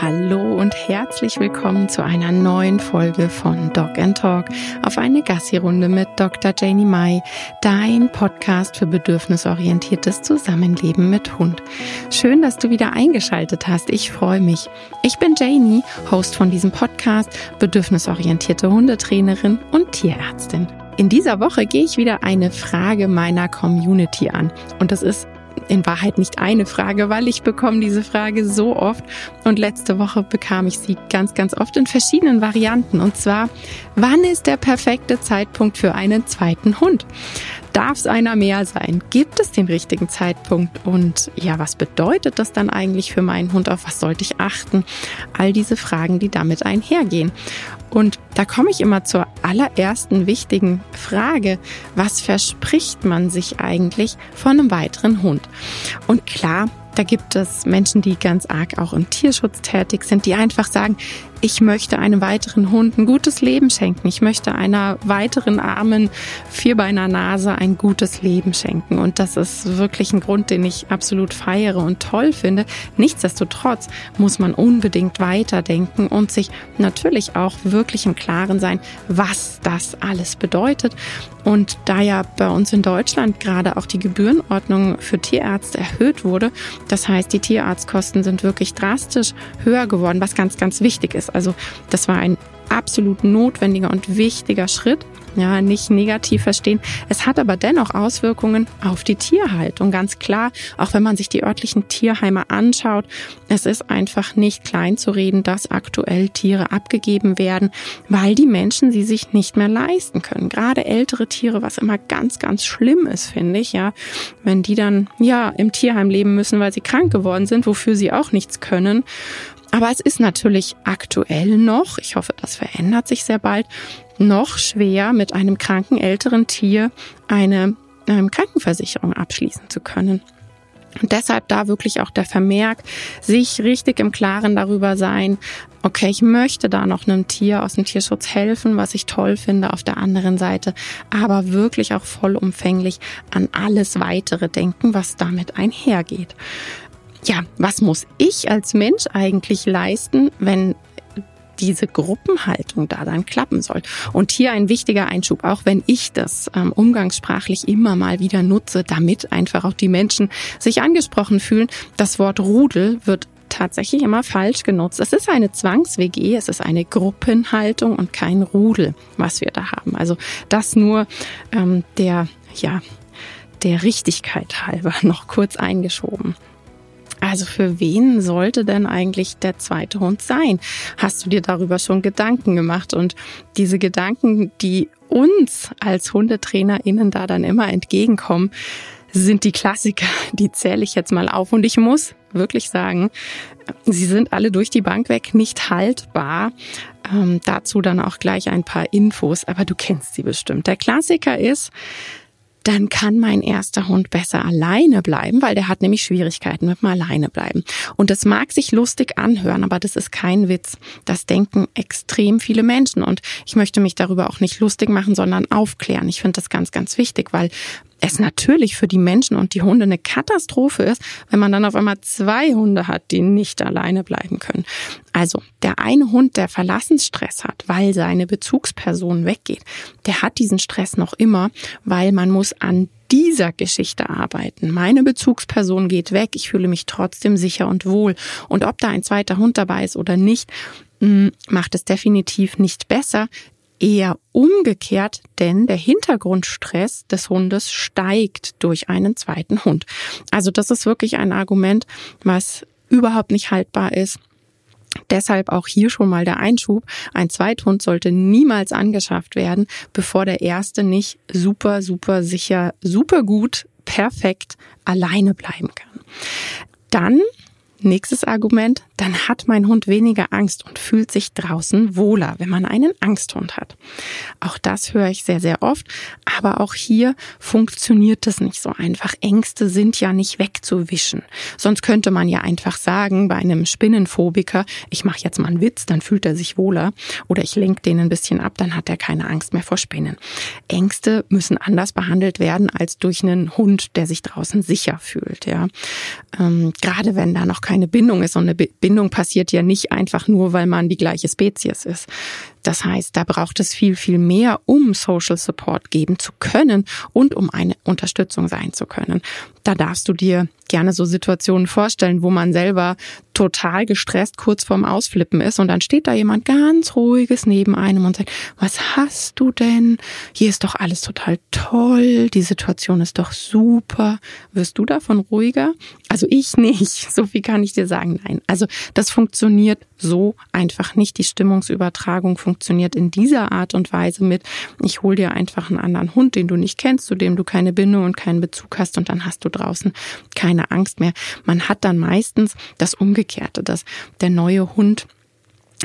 Hallo und herzlich willkommen zu einer neuen Folge von Dog and Talk auf eine Gassi-Runde mit Dr. Janie Mai, dein Podcast für bedürfnisorientiertes Zusammenleben mit Hund. Schön, dass du wieder eingeschaltet hast. Ich freue mich. Ich bin Janie, Host von diesem Podcast, bedürfnisorientierte Hundetrainerin und Tierärztin. In dieser Woche gehe ich wieder eine Frage meiner Community an. Und das ist in Wahrheit nicht eine Frage, weil ich bekomme diese Frage so oft und letzte Woche bekam ich sie ganz, ganz oft in verschiedenen Varianten. Und zwar, wann ist der perfekte Zeitpunkt für einen zweiten Hund? Darf es einer mehr sein? Gibt es den richtigen Zeitpunkt? Und ja, was bedeutet das dann eigentlich für meinen Hund? Auf was sollte ich achten? All diese Fragen, die damit einhergehen. Und da komme ich immer zur allerersten wichtigen Frage. Was verspricht man sich eigentlich von einem weiteren Hund? Und klar, da gibt es Menschen, die ganz arg auch im Tierschutz tätig sind, die einfach sagen, ich möchte einem weiteren Hund ein gutes Leben schenken. Ich möchte einer weiteren armen Vierbeiner Nase ein gutes Leben schenken. Und das ist wirklich ein Grund, den ich absolut feiere und toll finde. Nichtsdestotrotz muss man unbedingt weiterdenken und sich natürlich auch wirklich im Klaren sein, was das alles bedeutet. Und da ja bei uns in Deutschland gerade auch die Gebührenordnung für Tierärzte erhöht wurde, das heißt, die Tierarztkosten sind wirklich drastisch höher geworden, was ganz, ganz wichtig ist. Also das war ein absolut notwendiger und wichtiger Schritt. Ja, nicht negativ verstehen. Es hat aber dennoch Auswirkungen auf die Tierhaltung, ganz klar. Auch wenn man sich die örtlichen Tierheime anschaut, es ist einfach nicht klein zu reden, dass aktuell Tiere abgegeben werden, weil die Menschen sie sich nicht mehr leisten können. Gerade ältere Tiere, was immer ganz, ganz schlimm ist, finde ich, ja. Wenn die dann, ja, im Tierheim leben müssen, weil sie krank geworden sind, wofür sie auch nichts können. Aber es ist natürlich aktuell noch, ich hoffe, das verändert sich sehr bald, noch schwer mit einem kranken älteren Tier eine ähm, Krankenversicherung abschließen zu können. Und deshalb da wirklich auch der Vermerk, sich richtig im Klaren darüber sein, okay, ich möchte da noch einem Tier aus dem Tierschutz helfen, was ich toll finde auf der anderen Seite, aber wirklich auch vollumfänglich an alles weitere denken, was damit einhergeht ja, was muss ich als Mensch eigentlich leisten, wenn diese Gruppenhaltung da dann klappen soll. Und hier ein wichtiger Einschub, auch wenn ich das ähm, umgangssprachlich immer mal wieder nutze, damit einfach auch die Menschen sich angesprochen fühlen. Das Wort Rudel wird tatsächlich immer falsch genutzt. Es ist eine Zwangs-WG, es ist eine Gruppenhaltung und kein Rudel, was wir da haben. Also das nur ähm, der, ja, der Richtigkeit halber noch kurz eingeschoben. Also für wen sollte denn eigentlich der zweite Hund sein? Hast du dir darüber schon Gedanken gemacht? Und diese Gedanken, die uns als HundetrainerInnen da dann immer entgegenkommen, sind die Klassiker. Die zähle ich jetzt mal auf. Und ich muss wirklich sagen, sie sind alle durch die Bank weg nicht haltbar. Ähm, dazu dann auch gleich ein paar Infos, aber du kennst sie bestimmt. Der Klassiker ist, dann kann mein erster Hund besser alleine bleiben, weil der hat nämlich Schwierigkeiten mit dem Alleine bleiben. Und das mag sich lustig anhören, aber das ist kein Witz. Das denken extrem viele Menschen und ich möchte mich darüber auch nicht lustig machen, sondern aufklären. Ich finde das ganz, ganz wichtig, weil es natürlich für die Menschen und die Hunde eine Katastrophe ist, wenn man dann auf einmal zwei Hunde hat, die nicht alleine bleiben können. Also der eine Hund, der Verlassensstress hat, weil seine Bezugsperson weggeht, der hat diesen Stress noch immer, weil man muss an dieser Geschichte arbeiten. Meine Bezugsperson geht weg, ich fühle mich trotzdem sicher und wohl. Und ob da ein zweiter Hund dabei ist oder nicht, mm, macht es definitiv nicht besser eher umgekehrt, denn der Hintergrundstress des Hundes steigt durch einen zweiten Hund. Also das ist wirklich ein Argument, was überhaupt nicht haltbar ist. Deshalb auch hier schon mal der Einschub. Ein Zweithund sollte niemals angeschafft werden, bevor der erste nicht super, super sicher, super gut, perfekt alleine bleiben kann. Dann Nächstes Argument, dann hat mein Hund weniger Angst und fühlt sich draußen wohler, wenn man einen Angsthund hat. Auch das höre ich sehr, sehr oft, aber auch hier funktioniert es nicht so einfach. Ängste sind ja nicht wegzuwischen. Sonst könnte man ja einfach sagen, bei einem Spinnenphobiker, ich mache jetzt mal einen Witz, dann fühlt er sich wohler oder ich lenke den ein bisschen ab, dann hat er keine Angst mehr vor Spinnen. Ängste müssen anders behandelt werden als durch einen Hund, der sich draußen sicher fühlt. Ja, ähm, gerade wenn da noch kein keine Bindung ist. Und eine Bindung passiert ja nicht einfach nur, weil man die gleiche Spezies ist. Das heißt, da braucht es viel, viel mehr, um Social Support geben zu können und um eine Unterstützung sein zu können. Da darfst du dir gerne so Situationen vorstellen, wo man selber total gestresst kurz vorm Ausflippen ist und dann steht da jemand ganz ruhiges neben einem und sagt, was hast du denn? Hier ist doch alles total toll, die Situation ist doch super. Wirst du davon ruhiger? Also ich nicht, so viel kann ich dir sagen. Nein, also das funktioniert so einfach nicht. Die Stimmungsübertragung funktioniert in dieser Art und Weise mit, ich hol dir einfach einen anderen Hund, den du nicht kennst, zu dem du keine Bindung und keinen Bezug hast und dann hast du draußen keine Angst mehr. Man hat dann meistens das Umgekehrte, dass der neue Hund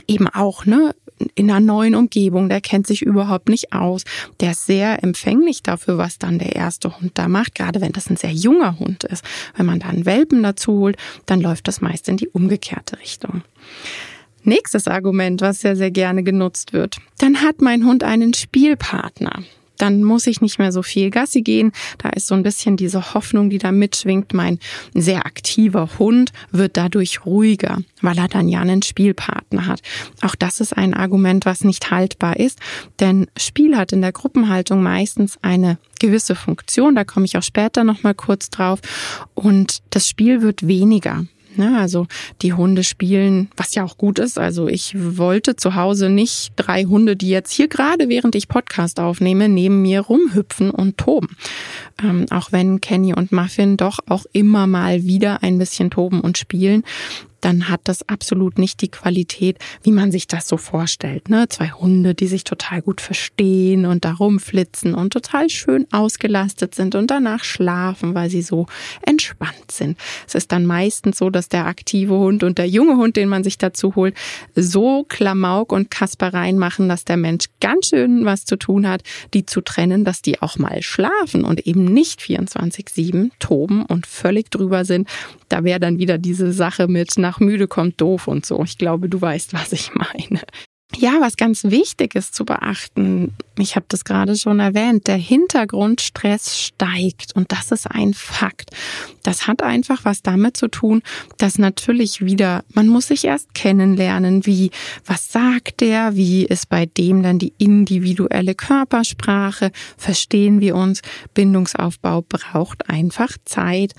eben auch, ne, in einer neuen Umgebung, der kennt sich überhaupt nicht aus, der ist sehr empfänglich dafür, was dann der erste Hund da macht, gerade wenn das ein sehr junger Hund ist. Wenn man da einen Welpen dazu holt, dann läuft das meist in die umgekehrte Richtung. Nächstes Argument, was sehr, sehr gerne genutzt wird. Dann hat mein Hund einen Spielpartner dann muss ich nicht mehr so viel Gassi gehen. Da ist so ein bisschen diese Hoffnung, die da mitschwingt. Mein sehr aktiver Hund wird dadurch ruhiger, weil er dann ja einen Spielpartner hat. Auch das ist ein Argument, was nicht haltbar ist, denn Spiel hat in der Gruppenhaltung meistens eine gewisse Funktion. Da komme ich auch später noch mal kurz drauf. Und das Spiel wird weniger. Ne? Also die Hunde spielen, was ja auch gut ist. Also ich wollte zu Hause nicht drei Hunde, die jetzt hier gerade während ich Podcast aufnehme, neben mir rumhüpfen und toben. Ähm, auch wenn Kenny und Muffin doch auch immer mal wieder ein bisschen toben und spielen dann hat das absolut nicht die Qualität, wie man sich das so vorstellt. Ne? Zwei Hunde, die sich total gut verstehen und da rumflitzen und total schön ausgelastet sind und danach schlafen, weil sie so entspannt sind. Es ist dann meistens so, dass der aktive Hund und der junge Hund, den man sich dazu holt, so Klamauk und Kaspereien machen, dass der Mensch ganz schön was zu tun hat, die zu trennen, dass die auch mal schlafen und eben nicht 24-7 toben und völlig drüber sind. Da wäre dann wieder diese Sache mit, na, nach müde kommt doof und so. Ich glaube, du weißt, was ich meine. Ja, was ganz wichtig ist zu beachten, ich habe das gerade schon erwähnt, der Hintergrundstress steigt und das ist ein Fakt. Das hat einfach was damit zu tun, dass natürlich wieder, man muss sich erst kennenlernen, wie, was sagt der, wie ist bei dem dann die individuelle Körpersprache, verstehen wir uns, Bindungsaufbau braucht einfach Zeit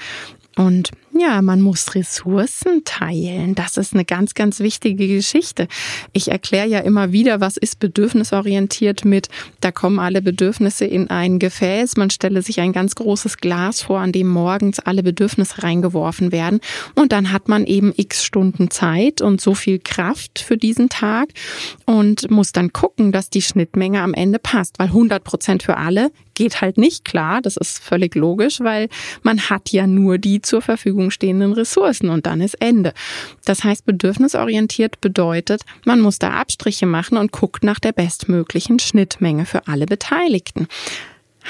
und ja, man muss Ressourcen teilen. Das ist eine ganz, ganz wichtige Geschichte. Ich erkläre ja immer wieder, was ist bedürfnisorientiert mit, da kommen alle Bedürfnisse in ein Gefäß. Man stelle sich ein ganz großes Glas vor, an dem morgens alle Bedürfnisse reingeworfen werden. Und dann hat man eben x Stunden Zeit und so viel Kraft für diesen Tag und muss dann gucken, dass die Schnittmenge am Ende passt, weil 100 Prozent für alle geht halt nicht klar. Das ist völlig logisch, weil man hat ja nur die zur Verfügung stehenden Ressourcen und dann ist Ende. Das heißt, bedürfnisorientiert bedeutet, man muss da Abstriche machen und guckt nach der bestmöglichen Schnittmenge für alle Beteiligten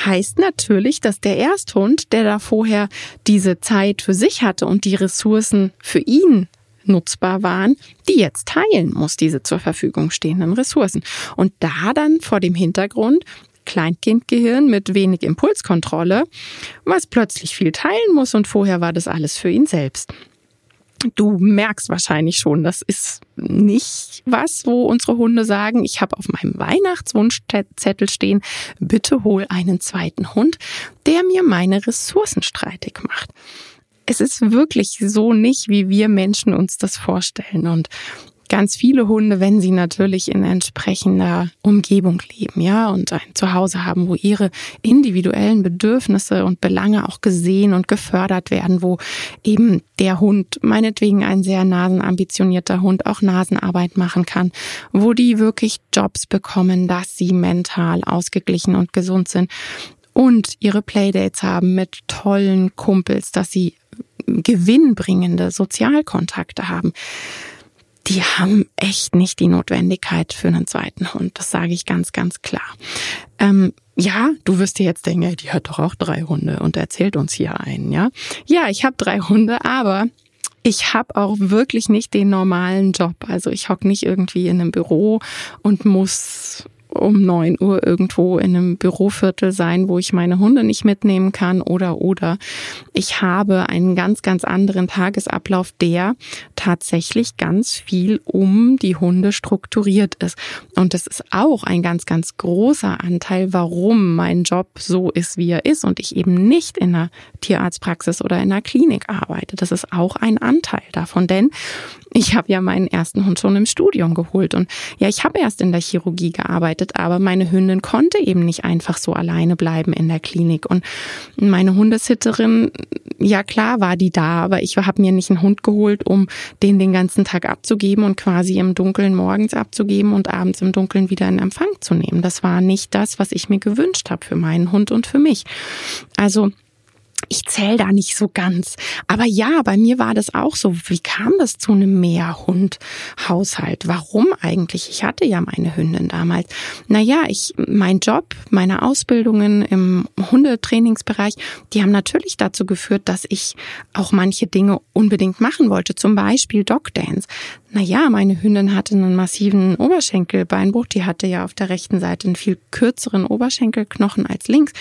heißt natürlich, dass der Ersthund, der da vorher diese Zeit für sich hatte und die Ressourcen für ihn nutzbar waren, die jetzt teilen muss, diese zur Verfügung stehenden Ressourcen. Und da dann vor dem Hintergrund, Kleinkindgehirn mit wenig Impulskontrolle, was plötzlich viel teilen muss und vorher war das alles für ihn selbst. Du merkst wahrscheinlich schon, das ist nicht was, wo unsere Hunde sagen, ich habe auf meinem Weihnachtswunschzettel stehen, bitte hol einen zweiten Hund, der mir meine Ressourcen streitig macht. Es ist wirklich so nicht, wie wir Menschen uns das vorstellen. Und ganz viele Hunde, wenn sie natürlich in entsprechender Umgebung leben, ja, und ein Zuhause haben, wo ihre individuellen Bedürfnisse und Belange auch gesehen und gefördert werden, wo eben der Hund, meinetwegen ein sehr nasenambitionierter Hund, auch Nasenarbeit machen kann, wo die wirklich Jobs bekommen, dass sie mental ausgeglichen und gesund sind und ihre Playdates haben mit tollen Kumpels, dass sie gewinnbringende Sozialkontakte haben die haben echt nicht die Notwendigkeit für einen zweiten Hund. Das sage ich ganz, ganz klar. Ähm, ja, du wirst dir jetzt denken, die hat doch auch drei Hunde und erzählt uns hier einen, ja? Ja, ich habe drei Hunde, aber ich habe auch wirklich nicht den normalen Job. Also ich hocke nicht irgendwie in einem Büro und muss um neun Uhr irgendwo in einem Büroviertel sein, wo ich meine Hunde nicht mitnehmen kann oder oder. Ich habe einen ganz, ganz anderen Tagesablauf, der tatsächlich ganz viel um die Hunde strukturiert ist. Und das ist auch ein ganz, ganz großer Anteil, warum mein Job so ist, wie er ist und ich eben nicht in einer Tierarztpraxis oder in einer Klinik arbeite. Das ist auch ein Anteil davon, denn ich habe ja meinen ersten Hund schon im Studium geholt und ja, ich habe erst in der Chirurgie gearbeitet, aber meine Hündin konnte eben nicht einfach so alleine bleiben in der Klinik und meine Hundesitterin, ja klar war die da, aber ich habe mir nicht einen Hund geholt, um den den ganzen Tag abzugeben und quasi im Dunkeln morgens abzugeben und abends im Dunkeln wieder in Empfang zu nehmen. Das war nicht das, was ich mir gewünscht habe für meinen Hund und für mich. Also ich zähle da nicht so ganz. Aber ja, bei mir war das auch so. Wie kam das zu einem Mehrhund-Haushalt? Warum eigentlich? Ich hatte ja meine Hündin damals. Naja, ich, mein Job, meine Ausbildungen im Hundetrainingsbereich, die haben natürlich dazu geführt, dass ich auch manche Dinge unbedingt machen wollte. Zum Beispiel Dog Dance. Naja, meine Hündin hatte einen massiven Oberschenkelbeinbruch. Die hatte ja auf der rechten Seite einen viel kürzeren Oberschenkelknochen als links.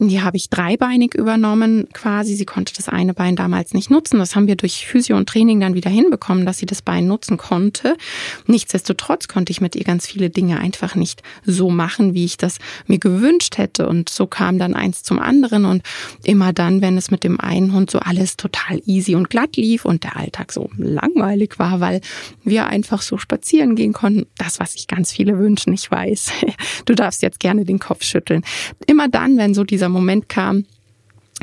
Die habe ich dreibeinig übernommen quasi. Sie konnte das eine Bein damals nicht nutzen. Das haben wir durch Physio und Training dann wieder hinbekommen, dass sie das Bein nutzen konnte. Nichtsdestotrotz konnte ich mit ihr ganz viele Dinge einfach nicht so machen, wie ich das mir gewünscht hätte. Und so kam dann eins zum anderen. Und immer dann, wenn es mit dem einen Hund so alles total easy und glatt lief und der Alltag so langweilig war, weil wir einfach so spazieren gehen konnten. Das, was sich ganz viele wünschen, ich weiß. Du darfst jetzt gerne den Kopf schütteln. Immer dann, wenn so dieser Moment kam,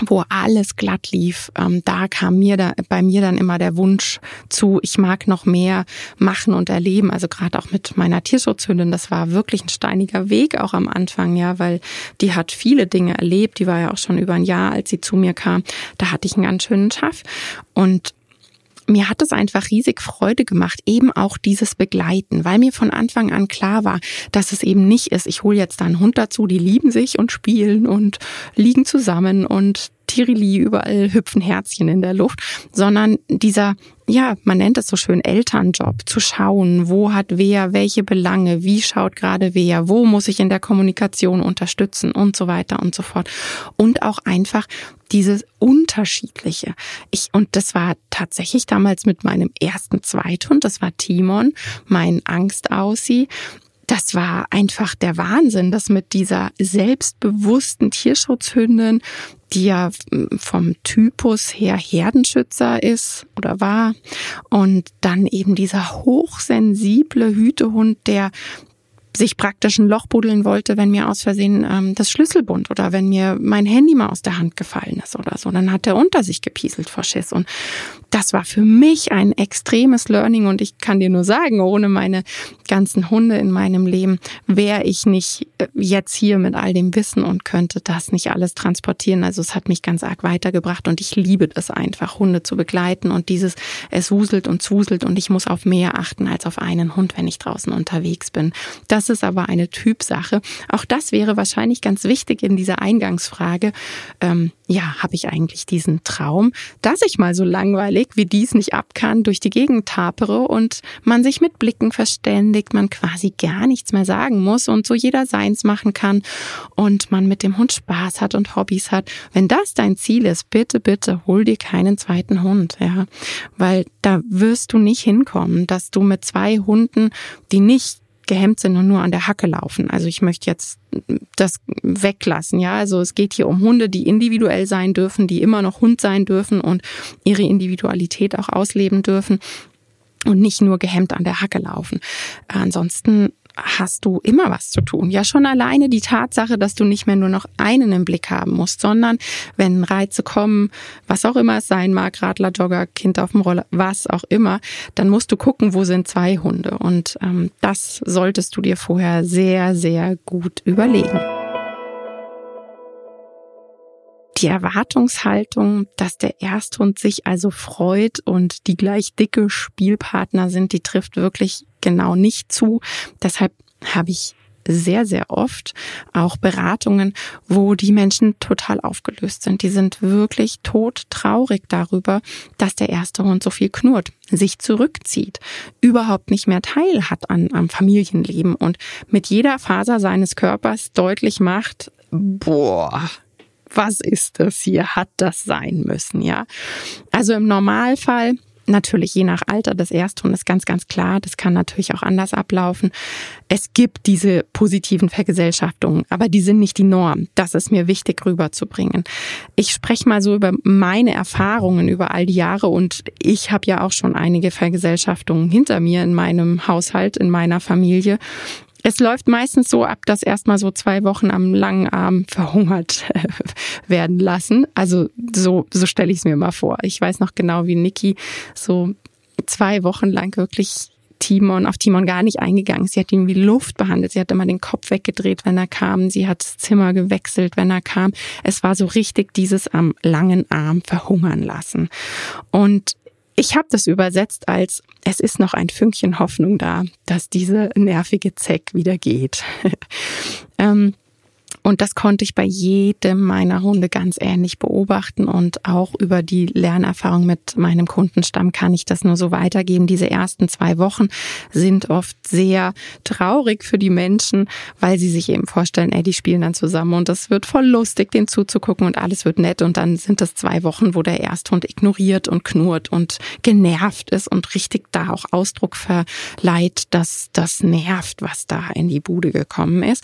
wo alles glatt lief, ähm, da kam mir da bei mir dann immer der Wunsch zu, ich mag noch mehr machen und erleben. Also gerade auch mit meiner Tierschutzhündin, das war wirklich ein steiniger Weg auch am Anfang, ja, weil die hat viele Dinge erlebt. Die war ja auch schon über ein Jahr, als sie zu mir kam. Da hatte ich einen ganz schönen Schaff und mir hat es einfach riesig Freude gemacht, eben auch dieses Begleiten, weil mir von Anfang an klar war, dass es eben nicht ist, ich hole jetzt da einen Hund dazu, die lieben sich und spielen und liegen zusammen und Tirili, überall hüpfen Herzchen in der Luft, sondern dieser, ja, man nennt es so schön Elternjob, zu schauen, wo hat wer welche Belange, wie schaut gerade wer, wo muss ich in der Kommunikation unterstützen und so weiter und so fort. Und auch einfach dieses Unterschiedliche. Ich, und das war tatsächlich damals mit meinem ersten Zweithund, das war Timon, mein Angstaussie das war einfach der Wahnsinn, dass mit dieser selbstbewussten Tierschutzhündin, die ja vom Typus her Herdenschützer ist oder war, und dann eben dieser hochsensible Hütehund, der sich praktisch ein Loch buddeln wollte, wenn mir aus Versehen ähm, das Schlüsselbund oder wenn mir mein Handy mal aus der Hand gefallen ist oder so. Dann hat er unter sich gepieselt vor Schiss. Und das war für mich ein extremes Learning und ich kann dir nur sagen, ohne meine ganzen Hunde in meinem Leben wäre ich nicht äh, jetzt hier mit all dem Wissen und könnte das nicht alles transportieren. Also es hat mich ganz arg weitergebracht und ich liebe es einfach, Hunde zu begleiten und dieses, es wuselt und zuselt und ich muss auf mehr achten als auf einen Hund, wenn ich draußen unterwegs bin. Das ist aber eine Typsache. Auch das wäre wahrscheinlich ganz wichtig in dieser Eingangsfrage. Ähm, ja, habe ich eigentlich diesen Traum, dass ich mal so langweilig wie dies nicht ab kann, durch die Gegend tapere und man sich mit Blicken verständigt, man quasi gar nichts mehr sagen muss und so jeder seins machen kann und man mit dem Hund Spaß hat und Hobbys hat. Wenn das dein Ziel ist, bitte, bitte hol dir keinen zweiten Hund, ja, weil da wirst du nicht hinkommen, dass du mit zwei Hunden, die nicht gehemmt sind und nur an der Hacke laufen. Also ich möchte jetzt das weglassen, ja. Also es geht hier um Hunde, die individuell sein dürfen, die immer noch Hund sein dürfen und ihre Individualität auch ausleben dürfen und nicht nur gehemmt an der Hacke laufen. Ansonsten hast du immer was zu tun. Ja, schon alleine die Tatsache, dass du nicht mehr nur noch einen im Blick haben musst, sondern wenn Reize kommen, was auch immer es sein mag, Radler, Jogger, Kind auf dem Roller, was auch immer, dann musst du gucken, wo sind zwei Hunde. Und ähm, das solltest du dir vorher sehr, sehr gut überlegen. Die Erwartungshaltung, dass der Ersthund sich also freut und die gleich dicke Spielpartner sind, die trifft wirklich genau nicht zu. Deshalb habe ich sehr, sehr oft auch Beratungen, wo die Menschen total aufgelöst sind. Die sind wirklich todtraurig darüber, dass der erste Hund so viel knurrt, sich zurückzieht, überhaupt nicht mehr teil hat an, am Familienleben und mit jeder Faser seines Körpers deutlich macht, boah, was ist das hier? Hat das sein müssen, ja? Also im Normalfall Natürlich, je nach Alter des Ersthundes ganz, ganz klar. Das kann natürlich auch anders ablaufen. Es gibt diese positiven Vergesellschaftungen, aber die sind nicht die Norm. Das ist mir wichtig rüberzubringen. Ich spreche mal so über meine Erfahrungen über all die Jahre und ich habe ja auch schon einige Vergesellschaftungen hinter mir in meinem Haushalt, in meiner Familie. Es läuft meistens so ab, dass erstmal so zwei Wochen am langen Arm verhungert werden lassen. Also so, so stelle ich es mir mal vor. Ich weiß noch genau, wie Niki so zwei Wochen lang wirklich Timon, auf Timon gar nicht eingegangen. Sie hat ihn wie Luft behandelt. Sie hat immer den Kopf weggedreht, wenn er kam. Sie hat das Zimmer gewechselt, wenn er kam. Es war so richtig dieses am langen Arm verhungern lassen. Und ich habe das übersetzt als, es ist noch ein Fünkchen Hoffnung da, dass diese nervige Zeck wieder geht. ähm, und das konnte ich bei jedem meiner Hunde ganz ähnlich beobachten und auch über die Lernerfahrung mit meinem Kundenstamm kann ich das nur so weitergeben. Diese ersten zwei Wochen sind oft sehr traurig für die Menschen, weil sie sich eben vorstellen, ey, die spielen dann zusammen und das wird voll lustig, den zuzugucken und alles wird nett und dann sind das zwei Wochen, wo der Ersthund ignoriert und knurrt und genervt ist und richtig da auch Ausdruck verleiht, dass das nervt, was da in die Bude gekommen ist.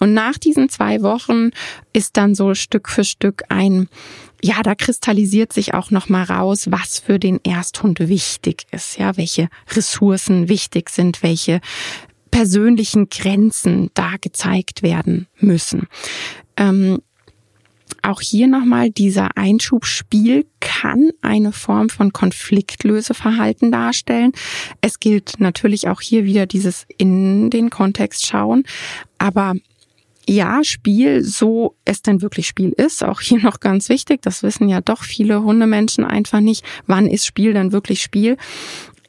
Und nach diesen zwei zwei Wochen ist dann so Stück für Stück ein ja, da kristallisiert sich auch noch mal raus, was für den Ersthund wichtig ist, ja, welche Ressourcen wichtig sind, welche persönlichen Grenzen da gezeigt werden müssen. Ähm, auch hier nochmal, dieser Einschubspiel kann eine Form von Konfliktlöseverhalten darstellen. Es gilt natürlich auch hier wieder dieses in den Kontext schauen, aber ja, Spiel, so es denn wirklich Spiel ist, auch hier noch ganz wichtig, das wissen ja doch viele Hundemenschen einfach nicht, wann ist Spiel dann wirklich Spiel.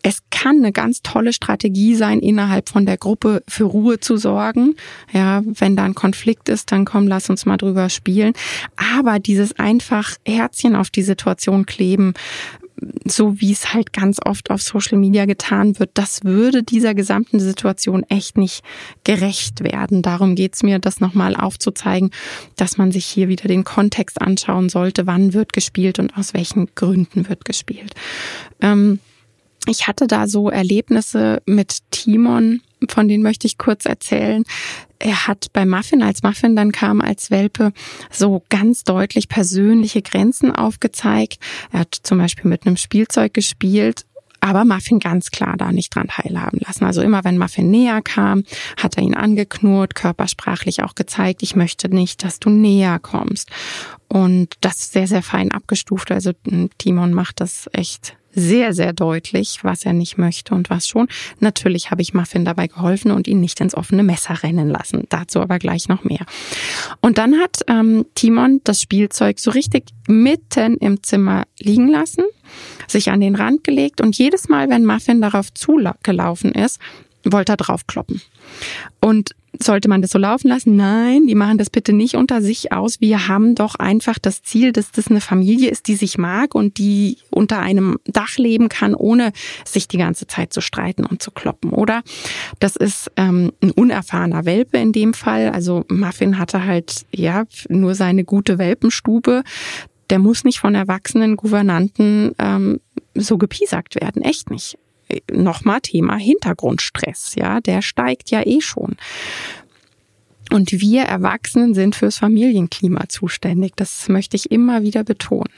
Es kann eine ganz tolle Strategie sein, innerhalb von der Gruppe für Ruhe zu sorgen. Ja, wenn da ein Konflikt ist, dann komm, lass uns mal drüber spielen. Aber dieses einfach Herzchen auf die Situation kleben, so wie es halt ganz oft auf Social Media getan wird, das würde dieser gesamten Situation echt nicht gerecht werden. Darum geht's mir, das nochmal aufzuzeigen, dass man sich hier wieder den Kontext anschauen sollte, wann wird gespielt und aus welchen Gründen wird gespielt. Ähm, ich hatte da so Erlebnisse mit Timon, von denen möchte ich kurz erzählen. Er hat bei Muffin, als Muffin dann kam als Welpe, so ganz deutlich persönliche Grenzen aufgezeigt. Er hat zum Beispiel mit einem Spielzeug gespielt aber Muffin ganz klar da nicht dran teilhaben lassen. Also immer wenn Muffin näher kam, hat er ihn angeknurrt, körpersprachlich auch gezeigt, ich möchte nicht, dass du näher kommst. Und das sehr, sehr fein abgestuft. Also Timon macht das echt sehr, sehr deutlich, was er nicht möchte und was schon. Natürlich habe ich Muffin dabei geholfen und ihn nicht ins offene Messer rennen lassen. Dazu aber gleich noch mehr. Und dann hat ähm, Timon das Spielzeug so richtig mitten im Zimmer liegen lassen, sich an den Rand gelegt und jedes Mal, wenn Muffin darauf zugelaufen ist, wollte er draufkloppen. Und sollte man das so laufen lassen? Nein, die machen das bitte nicht unter sich aus. Wir haben doch einfach das Ziel, dass das eine Familie ist, die sich mag und die unter einem Dach leben kann, ohne sich die ganze Zeit zu streiten und zu kloppen, oder? Das ist ähm, ein unerfahrener Welpe in dem Fall. Also Muffin hatte halt ja nur seine gute Welpenstube. Der muss nicht von erwachsenen Gouvernanten ähm, so gepiesackt werden, echt nicht nochmal Thema Hintergrundstress, ja, der steigt ja eh schon. Und wir Erwachsenen sind fürs Familienklima zuständig. Das möchte ich immer wieder betonen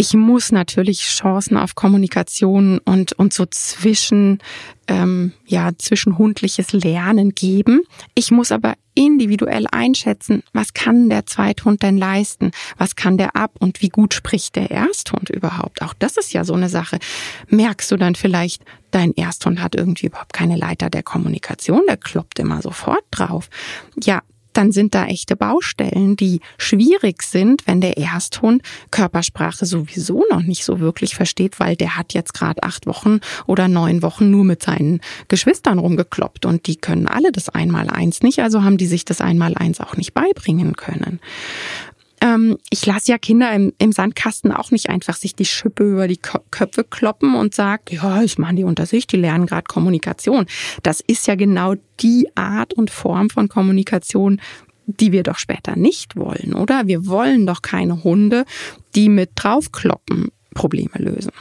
ich muss natürlich Chancen auf Kommunikation und, und so zwischen, ähm, ja, zwischenhundliches Lernen geben. Ich muss aber individuell einschätzen, was kann der Zweithund denn leisten? Was kann der ab und wie gut spricht der Ersthund überhaupt? Auch das ist ja so eine Sache. Merkst du dann vielleicht, dein Ersthund hat irgendwie überhaupt keine Leiter der Kommunikation, der kloppt immer sofort drauf. Ja, dann sind da echte Baustellen, die schwierig sind, wenn der Ersthund Körpersprache sowieso noch nicht so wirklich versteht, weil der hat jetzt gerade acht Wochen oder neun Wochen nur mit seinen Geschwistern rumgekloppt und die können alle das Einmaleins nicht, also haben die sich das Einmaleins auch nicht beibringen können. Ähm, ich lasse ja Kinder im, im, Sandkasten auch nicht einfach sich die Schippe über die Köpfe kloppen und sage, ja, das machen die unter sich, die lernen gerade Kommunikation. Das ist ja genau die Art und Form von Kommunikation, die wir doch später nicht wollen, oder? Wir wollen doch keine Hunde, die mit draufkloppen Probleme lösen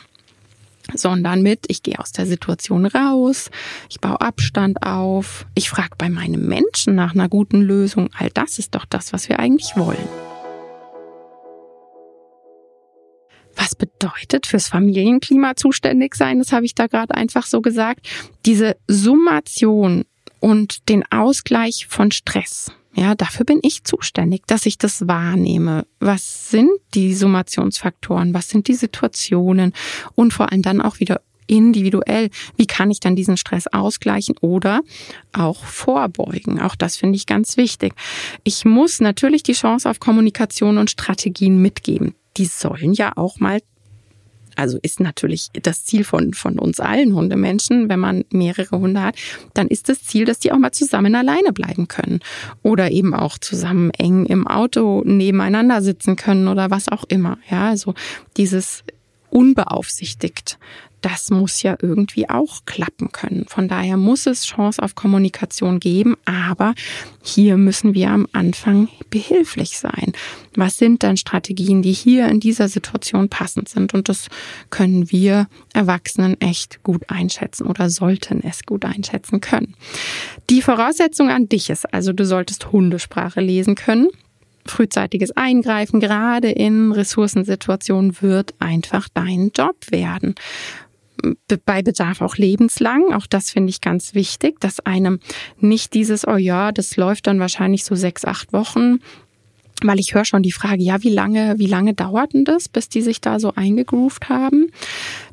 sondern mit, ich gehe aus der Situation raus, ich baue Abstand auf, ich frage bei meinem Menschen nach einer guten Lösung. All das ist doch das, was wir eigentlich wollen. Was bedeutet fürs Familienklima zuständig sein? Das habe ich da gerade einfach so gesagt. Diese Summation und den Ausgleich von Stress. Ja, dafür bin ich zuständig, dass ich das wahrnehme. Was sind die Summationsfaktoren? Was sind die Situationen? Und vor allem dann auch wieder individuell. Wie kann ich dann diesen Stress ausgleichen oder auch vorbeugen? Auch das finde ich ganz wichtig. Ich muss natürlich die Chance auf Kommunikation und Strategien mitgeben die sollen ja auch mal also ist natürlich das Ziel von, von uns allen Hundemenschen, wenn man mehrere Hunde hat, dann ist das Ziel, dass die auch mal zusammen alleine bleiben können. Oder eben auch zusammen eng im Auto nebeneinander sitzen können oder was auch immer. Ja, also dieses unbeaufsichtigt das muss ja irgendwie auch klappen können. Von daher muss es Chance auf Kommunikation geben, aber hier müssen wir am Anfang behilflich sein. Was sind dann Strategien, die hier in dieser Situation passend sind? Und das können wir Erwachsenen echt gut einschätzen oder sollten es gut einschätzen können. Die Voraussetzung an dich ist also, du solltest Hundesprache lesen können frühzeitiges Eingreifen, gerade in Ressourcensituationen, wird einfach dein Job werden bei Bedarf auch lebenslang. Auch das finde ich ganz wichtig, dass einem nicht dieses, oh ja, das läuft dann wahrscheinlich so sechs, acht Wochen weil ich höre schon die Frage, ja, wie lange, wie lange dauert denn das, bis die sich da so eingegroovt haben?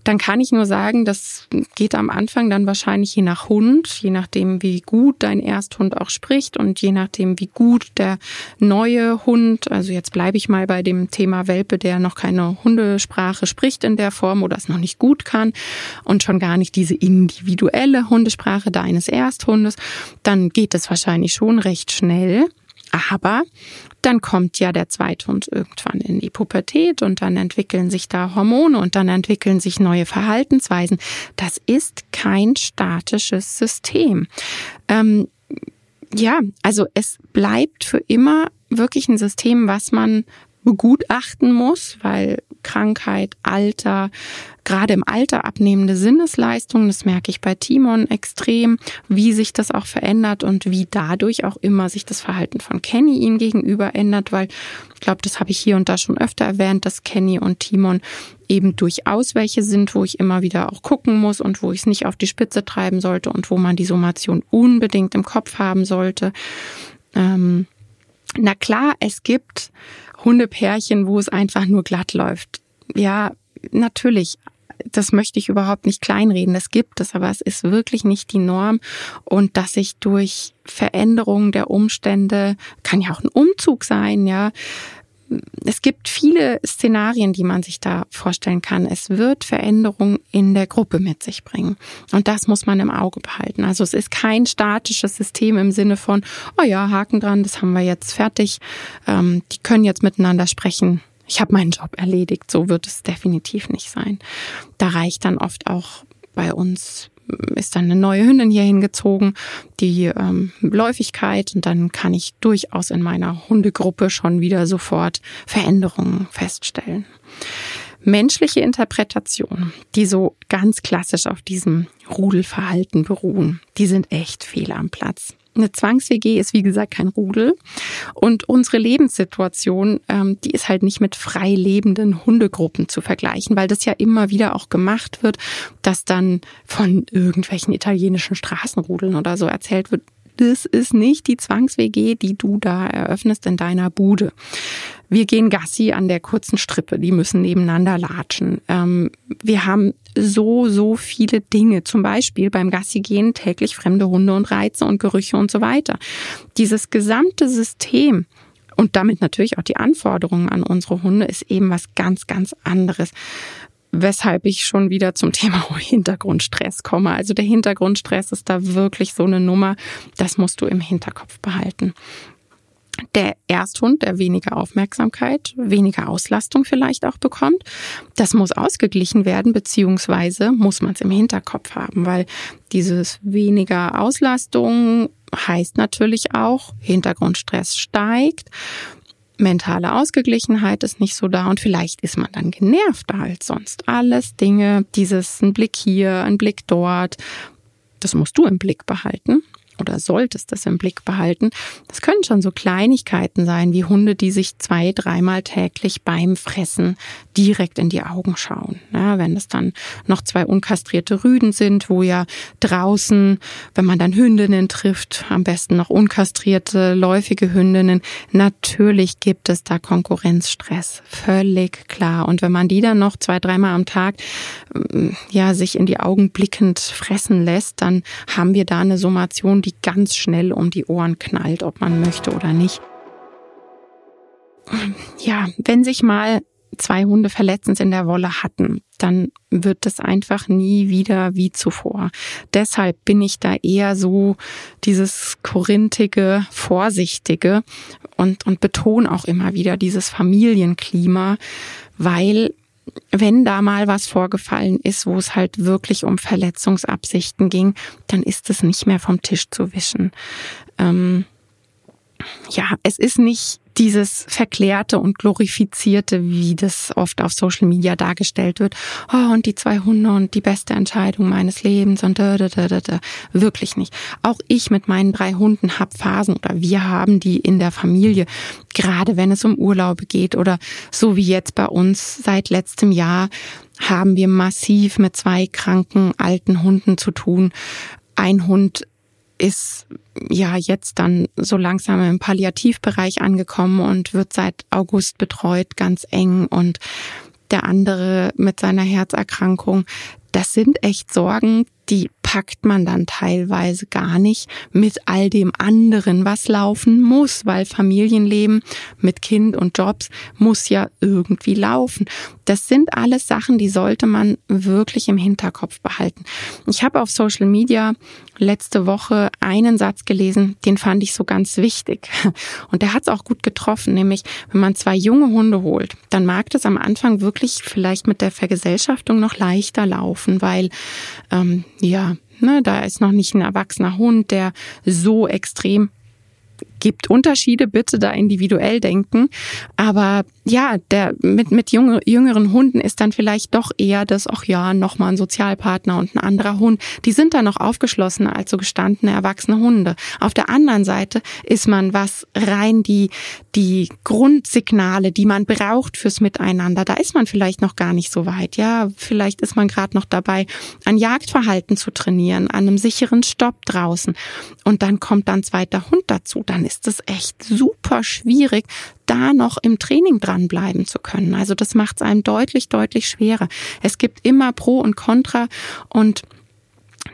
Dann kann ich nur sagen, das geht am Anfang dann wahrscheinlich je nach Hund, je nachdem, wie gut dein Ersthund auch spricht und je nachdem, wie gut der neue Hund, also jetzt bleibe ich mal bei dem Thema Welpe, der noch keine Hundesprache spricht in der Form oder es noch nicht gut kann und schon gar nicht diese individuelle Hundesprache deines Ersthundes, dann geht es wahrscheinlich schon recht schnell. Aber dann kommt ja der Zweithund irgendwann in die Pubertät und dann entwickeln sich da Hormone und dann entwickeln sich neue Verhaltensweisen. Das ist kein statisches System. Ähm, ja, also es bleibt für immer wirklich ein System, was man begutachten muss, weil Krankheit, Alter, gerade im Alter abnehmende Sinnesleistungen, das merke ich bei Timon extrem, wie sich das auch verändert und wie dadurch auch immer sich das Verhalten von Kenny ihm gegenüber ändert, weil ich glaube, das habe ich hier und da schon öfter erwähnt, dass Kenny und Timon eben durchaus welche sind, wo ich immer wieder auch gucken muss und wo ich es nicht auf die Spitze treiben sollte und wo man die Summation unbedingt im Kopf haben sollte. Ähm, na klar, es gibt Hundepärchen, wo es einfach nur glatt läuft. Ja, natürlich. Das möchte ich überhaupt nicht kleinreden. Das gibt es, aber es ist wirklich nicht die Norm. Und dass sich durch Veränderungen der Umstände, kann ja auch ein Umzug sein, ja, es gibt viele Szenarien, die man sich da vorstellen kann. Es wird Veränderungen in der Gruppe mit sich bringen. Und das muss man im Auge behalten. Also es ist kein statisches System im Sinne von, oh ja, Haken dran, das haben wir jetzt fertig. Ähm, die können jetzt miteinander sprechen. Ich habe meinen Job erledigt. So wird es definitiv nicht sein. Da reicht dann oft auch bei uns ist dann eine neue Hündin hier hingezogen, die ähm, Läufigkeit und dann kann ich durchaus in meiner Hundegruppe schon wieder sofort Veränderungen feststellen. Menschliche Interpretationen, die so ganz klassisch auf diesem Rudelverhalten beruhen, die sind echt fehl am Platz. Eine Zwangs-WG ist wie gesagt kein Rudel und unsere Lebenssituation, ähm, die ist halt nicht mit frei lebenden Hundegruppen zu vergleichen, weil das ja immer wieder auch gemacht wird, dass dann von irgendwelchen italienischen Straßenrudeln oder so erzählt wird, das ist nicht die Zwangs-WG, die du da eröffnest in deiner Bude. Wir gehen Gassi an der kurzen Strippe, die müssen nebeneinander latschen. Ähm, wir haben so, so viele Dinge. Zum Beispiel beim Gassi gehen täglich fremde Hunde und Reize und Gerüche und so weiter. Dieses gesamte System und damit natürlich auch die Anforderungen an unsere Hunde ist eben was ganz, ganz anderes weshalb ich schon wieder zum Thema Hintergrundstress komme. Also der Hintergrundstress ist da wirklich so eine Nummer, das musst du im Hinterkopf behalten. Der Ersthund, der weniger Aufmerksamkeit, weniger Auslastung vielleicht auch bekommt, das muss ausgeglichen werden, beziehungsweise muss man es im Hinterkopf haben, weil dieses weniger Auslastung heißt natürlich auch, Hintergrundstress steigt, mentale Ausgeglichenheit ist nicht so da und vielleicht ist man dann genervter als sonst. Alles Dinge, dieses ein Blick hier, ein Blick dort, das musst du im Blick behalten oder solltest das im Blick behalten. Das können schon so Kleinigkeiten sein, wie Hunde, die sich zwei, dreimal täglich beim Fressen direkt in die Augen schauen. Ja, wenn es dann noch zwei unkastrierte Rüden sind, wo ja draußen, wenn man dann Hündinnen trifft, am besten noch unkastrierte, läufige Hündinnen, natürlich gibt es da Konkurrenzstress. Völlig klar. Und wenn man die dann noch zwei, dreimal am Tag, ja, sich in die Augen blickend fressen lässt, dann haben wir da eine Summation, die ganz schnell um die Ohren knallt, ob man möchte oder nicht. Ja, wenn sich mal zwei Hunde verletzens in der Wolle hatten, dann wird das einfach nie wieder wie zuvor. Deshalb bin ich da eher so dieses korinthige, vorsichtige und, und betone auch immer wieder dieses Familienklima, weil wenn da mal was vorgefallen ist, wo es halt wirklich um Verletzungsabsichten ging, dann ist es nicht mehr vom Tisch zu wischen. Ähm, ja, es ist nicht dieses Verklärte und Glorifizierte, wie das oft auf Social Media dargestellt wird. Oh, und die zwei Hunde und die beste Entscheidung meines Lebens und da, da, da, da, da. Wirklich nicht. Auch ich mit meinen drei Hunden hab Phasen oder wir haben die in der Familie, gerade wenn es um Urlaube geht oder so wie jetzt bei uns seit letztem Jahr haben wir massiv mit zwei kranken alten Hunden zu tun. Ein Hund ist ja jetzt dann so langsam im Palliativbereich angekommen und wird seit August betreut, ganz eng. Und der andere mit seiner Herzerkrankung, das sind echt Sorgen, die packt man dann teilweise gar nicht mit all dem anderen, was laufen muss, weil Familienleben mit Kind und Jobs muss ja irgendwie laufen. Das sind alles Sachen, die sollte man wirklich im Hinterkopf behalten. Ich habe auf Social Media letzte Woche einen Satz gelesen, den fand ich so ganz wichtig. Und der hat es auch gut getroffen, nämlich wenn man zwei junge Hunde holt, dann mag das am Anfang wirklich vielleicht mit der Vergesellschaftung noch leichter laufen, weil ähm, ja, ne, da ist noch nicht ein erwachsener Hund, der so extrem gibt Unterschiede, bitte da individuell denken. Aber ja, der mit, mit jüngeren Hunden ist dann vielleicht doch eher das, ach ja, nochmal ein Sozialpartner und ein anderer Hund. Die sind da noch aufgeschlossener als so gestandene erwachsene Hunde. Auf der anderen Seite ist man was rein die, die Grundsignale, die man braucht fürs Miteinander. Da ist man vielleicht noch gar nicht so weit. Ja, vielleicht ist man gerade noch dabei, ein Jagdverhalten zu trainieren, an einem sicheren Stopp draußen. Und dann kommt dann zweiter Hund dazu. Dann ist es echt super schwierig, da noch im Training dranbleiben zu können. Also das macht es einem deutlich, deutlich schwerer. Es gibt immer Pro und Contra und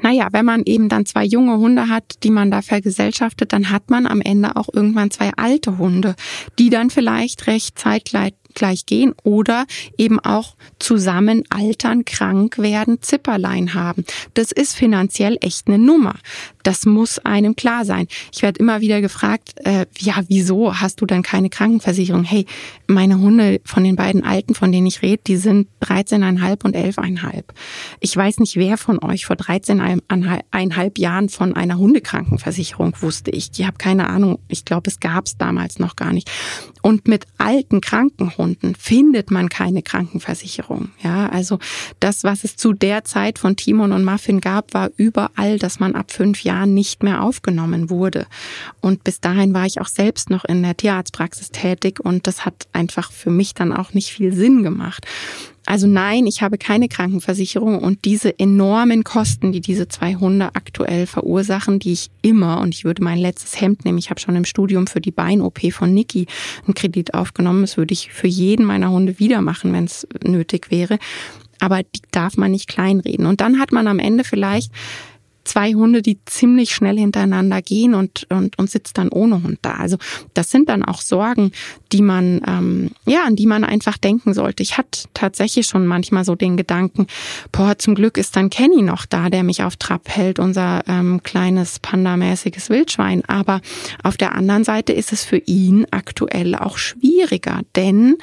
naja, wenn man eben dann zwei junge Hunde hat, die man da vergesellschaftet, dann hat man am Ende auch irgendwann zwei alte Hunde, die dann vielleicht recht zeitgleich gleich gehen oder eben auch zusammen altern, krank werden, Zipperlein haben. Das ist finanziell echt eine Nummer. Das muss einem klar sein. Ich werde immer wieder gefragt, äh, ja, wieso hast du dann keine Krankenversicherung? Hey, meine Hunde von den beiden Alten, von denen ich rede, die sind 13,5 und 11,5. Ich weiß nicht, wer von euch vor 13,5 Jahren von einer Hundekrankenversicherung wusste. Ich, ich habe keine Ahnung. Ich glaube, es gab es damals noch gar nicht. Und mit alten Krankenhunden findet man keine Krankenversicherung. Ja, also das, was es zu der Zeit von Timon und Muffin gab, war überall, dass man ab fünf Jahren nicht mehr aufgenommen wurde. Und bis dahin war ich auch selbst noch in der Tierarztpraxis tätig und das hat einfach für mich dann auch nicht viel Sinn gemacht. Also nein, ich habe keine Krankenversicherung und diese enormen Kosten, die diese zwei Hunde aktuell verursachen, die ich immer, und ich würde mein letztes Hemd nehmen, ich habe schon im Studium für die Bein-OP von Niki einen Kredit aufgenommen, das würde ich für jeden meiner Hunde wieder machen, wenn es nötig wäre. aber die darf man nicht kleinreden. Und dann hat man am Ende vielleicht zwei Hunde, die ziemlich schnell hintereinander gehen und, und, und sitzt dann ohne Hund da. Also das sind dann auch Sorgen, die man, ähm, ja, an die man einfach denken sollte. Ich hatte tatsächlich schon manchmal so den Gedanken, boah, zum Glück ist dann Kenny noch da, der mich auf Trab hält, unser ähm, kleines pandamäßiges Wildschwein. Aber auf der anderen Seite ist es für ihn aktuell auch schwieriger, denn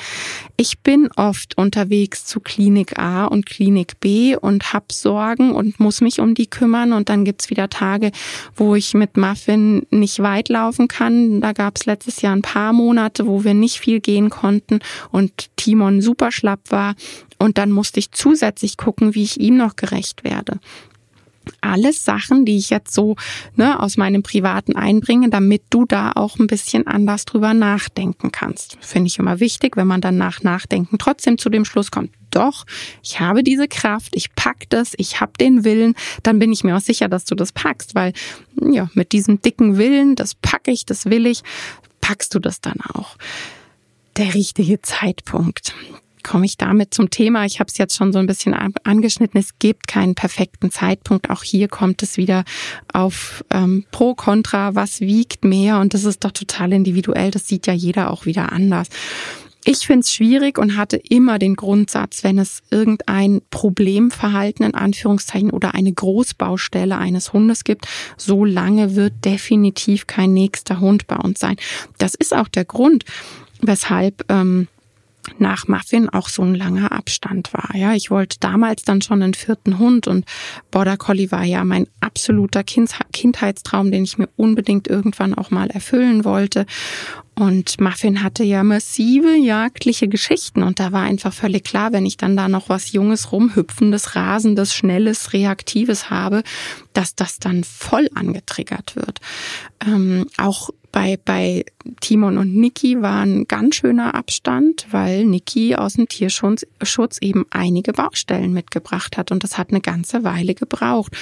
ich bin oft unterwegs zu Klinik A und Klinik B und habe Sorgen und muss mich um die kümmern und dann gibt's wieder Tage, wo ich mit Muffin nicht weit laufen kann. Da gab's letztes Jahr ein paar Monate, wo wir nicht viel gehen konnten und Timon super schlapp war. Und dann musste ich zusätzlich gucken, wie ich ihm noch gerecht werde alles Sachen, die ich jetzt so ne, aus meinem Privaten einbringe, damit du da auch ein bisschen anders drüber nachdenken kannst. Finde ich immer wichtig, wenn man dann nach Nachdenken trotzdem zu dem Schluss kommt, doch, ich habe diese Kraft, ich pack das, ich habe den Willen, dann bin ich mir auch sicher, dass du das packst, weil ja, mit diesem dicken Willen, das packe ich, das will ich, packst du das dann auch. Der richtige Zeitpunkt komme ich damit zum Thema. Ich habe es jetzt schon so ein bisschen angeschnitten. Es gibt keinen perfekten Zeitpunkt. Auch hier kommt es wieder auf ähm, Pro, Contra, was wiegt mehr. Und das ist doch total individuell. Das sieht ja jeder auch wieder anders. Ich finde es schwierig und hatte immer den Grundsatz, wenn es irgendein Problemverhalten in Anführungszeichen oder eine Großbaustelle eines Hundes gibt, so lange wird definitiv kein nächster Hund bei uns sein. Das ist auch der Grund, weshalb ähm, nach Muffin auch so ein langer Abstand war. Ja, ich wollte damals dann schon einen vierten Hund und Border Collie war ja mein absoluter Kindheitstraum, den ich mir unbedingt irgendwann auch mal erfüllen wollte. Und Muffin hatte ja massive jagdliche Geschichten und da war einfach völlig klar, wenn ich dann da noch was Junges, rumhüpfendes, rasendes, schnelles, reaktives habe, dass das dann voll angetriggert wird. Ähm, auch bei, bei Timon und Niki war ein ganz schöner Abstand, weil Niki aus dem Tierschutz Schutz eben einige Baustellen mitgebracht hat und das hat eine ganze Weile gebraucht.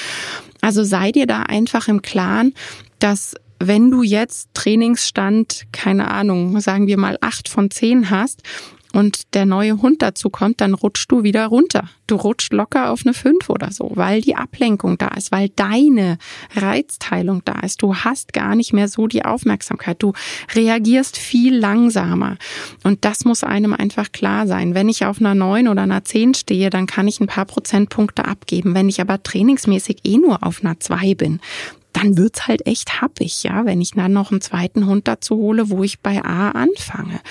Also sei dir da einfach im Klaren, dass wenn du jetzt Trainingsstand, keine Ahnung, sagen wir mal acht von zehn hast und der neue Hund dazu kommt, dann rutschst du wieder runter. Du rutschst locker auf eine fünf oder so, weil die Ablenkung da ist, weil deine Reizteilung da ist. Du hast gar nicht mehr so die Aufmerksamkeit. Du reagierst viel langsamer. Und das muss einem einfach klar sein. Wenn ich auf einer neun oder einer zehn stehe, dann kann ich ein paar Prozentpunkte abgeben. Wenn ich aber trainingsmäßig eh nur auf einer zwei bin, dann wird's halt echt happig, ja, wenn ich dann noch einen zweiten Hund dazu hole, wo ich bei A anfange.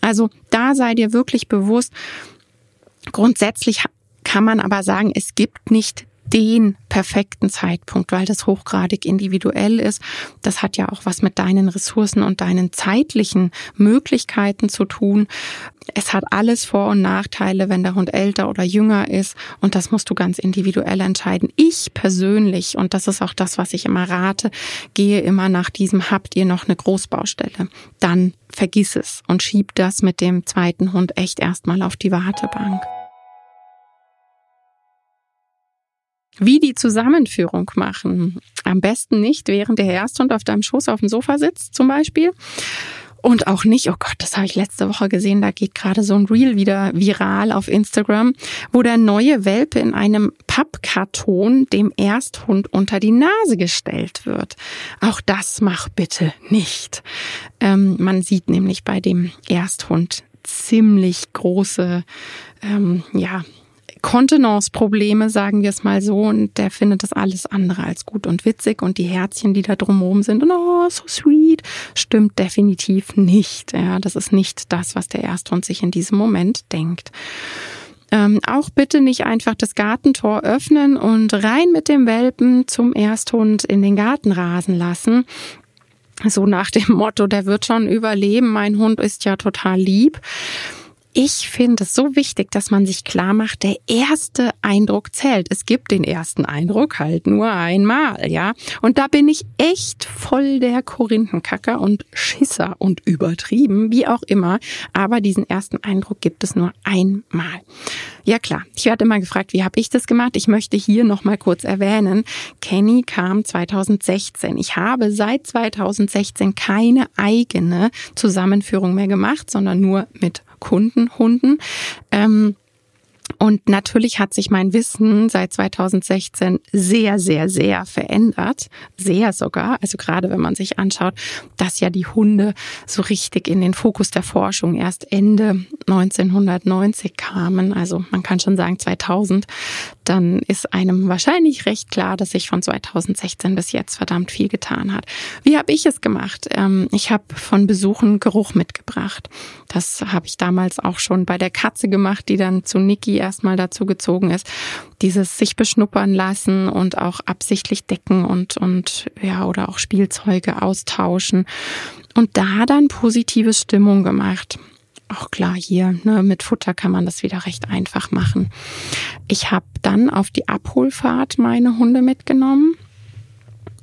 Also da sei dir wirklich bewusst, grundsätzlich kann man aber sagen, es gibt nicht den perfekten Zeitpunkt, weil das hochgradig individuell ist. Das hat ja auch was mit deinen Ressourcen und deinen zeitlichen Möglichkeiten zu tun. Es hat alles Vor- und Nachteile, wenn der Hund älter oder jünger ist und das musst du ganz individuell entscheiden. Ich persönlich, und das ist auch das, was ich immer rate, gehe immer nach diesem, habt ihr noch eine Großbaustelle? Dann vergiss es und schieb das mit dem zweiten Hund echt erstmal auf die Wartebank. Wie die Zusammenführung machen. Am besten nicht, während der Ersthund auf deinem Schoß auf dem Sofa sitzt, zum Beispiel. Und auch nicht, oh Gott, das habe ich letzte Woche gesehen, da geht gerade so ein Reel wieder viral auf Instagram, wo der neue Welpe in einem Pappkarton dem Ersthund unter die Nase gestellt wird. Auch das mach bitte nicht. Ähm, man sieht nämlich bei dem Ersthund ziemlich große, ähm, ja, Kontenance-Probleme, sagen wir es mal so, und der findet das alles andere als gut und witzig und die Herzchen, die da drumherum sind, und oh, so sweet, stimmt definitiv nicht. Ja, das ist nicht das, was der Ersthund sich in diesem Moment denkt. Ähm, auch bitte nicht einfach das Gartentor öffnen und rein mit dem Welpen zum Ersthund in den Garten rasen lassen. So nach dem Motto, der wird schon überleben, mein Hund ist ja total lieb ich finde es so wichtig, dass man sich klar macht, der erste Eindruck zählt. Es gibt den ersten Eindruck halt nur einmal, ja. Und da bin ich echt voll der Korinthenkacker und Schisser und übertrieben, wie auch immer. Aber diesen ersten Eindruck gibt es nur einmal. Ja klar, ich werde immer gefragt, wie habe ich das gemacht? Ich möchte hier nochmal kurz erwähnen, Kenny kam 2016. Ich habe seit 2016 keine eigene Zusammenführung mehr gemacht, sondern nur mit Kundenhunden. Ähm, Und natürlich hat sich mein Wissen seit 2016 sehr, sehr, sehr verändert. Sehr sogar. Also gerade wenn man sich anschaut, dass ja die Hunde so richtig in den Fokus der Forschung erst Ende 1990 kamen. Also man kann schon sagen 2000. Dann ist einem wahrscheinlich recht klar, dass sich von 2016 bis jetzt verdammt viel getan hat. Wie habe ich es gemacht? Ähm, ich habe von Besuchen Geruch mitgebracht. Das habe ich damals auch schon bei der Katze gemacht, die dann zu Niki erstmal dazu gezogen ist, dieses sich beschnuppern lassen und auch absichtlich decken und, und ja, oder auch Spielzeuge austauschen und da dann positive Stimmung gemacht. Auch klar, hier ne, mit Futter kann man das wieder recht einfach machen. Ich habe dann auf die Abholfahrt meine Hunde mitgenommen.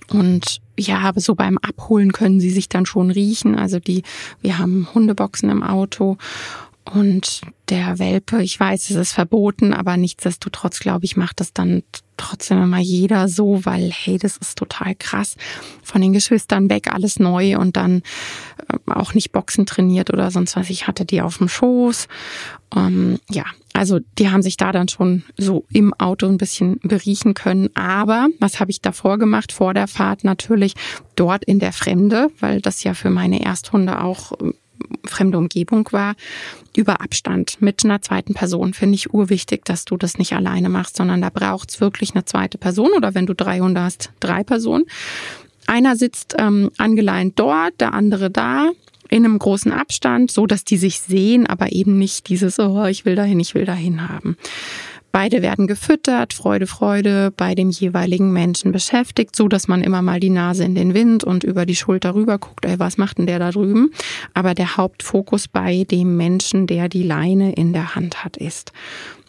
Und ja, aber so beim Abholen können sie sich dann schon riechen. Also die, wir haben Hundeboxen im Auto und der Welpe, ich weiß, es ist verboten, aber nichtsdestotrotz, glaube ich, macht das dann trotzdem immer jeder so, weil, hey, das ist total krass. Von den Geschwistern weg, alles neu und dann äh, auch nicht Boxen trainiert oder sonst was. Ich hatte die auf dem Schoß. Ähm, ja, also die haben sich da dann schon so im Auto ein bisschen beriechen können. Aber was habe ich davor gemacht? Vor der Fahrt natürlich dort in der Fremde, weil das ja für meine Ersthunde auch äh, fremde Umgebung war, über Abstand mit einer zweiten Person. Finde ich urwichtig, dass du das nicht alleine machst, sondern da braucht es wirklich eine zweite Person oder wenn du drei Hunde hast, drei Personen. Einer sitzt ähm, angeleint dort, der andere da in einem großen Abstand, so dass die sich sehen, aber eben nicht dieses, oh, ich will dahin, ich will dahin haben. Beide werden gefüttert, Freude, Freude bei dem jeweiligen Menschen beschäftigt, so dass man immer mal die Nase in den Wind und über die Schulter rüber guckt, ey, was macht denn der da drüben? Aber der Hauptfokus bei dem Menschen, der die Leine in der Hand hat, ist.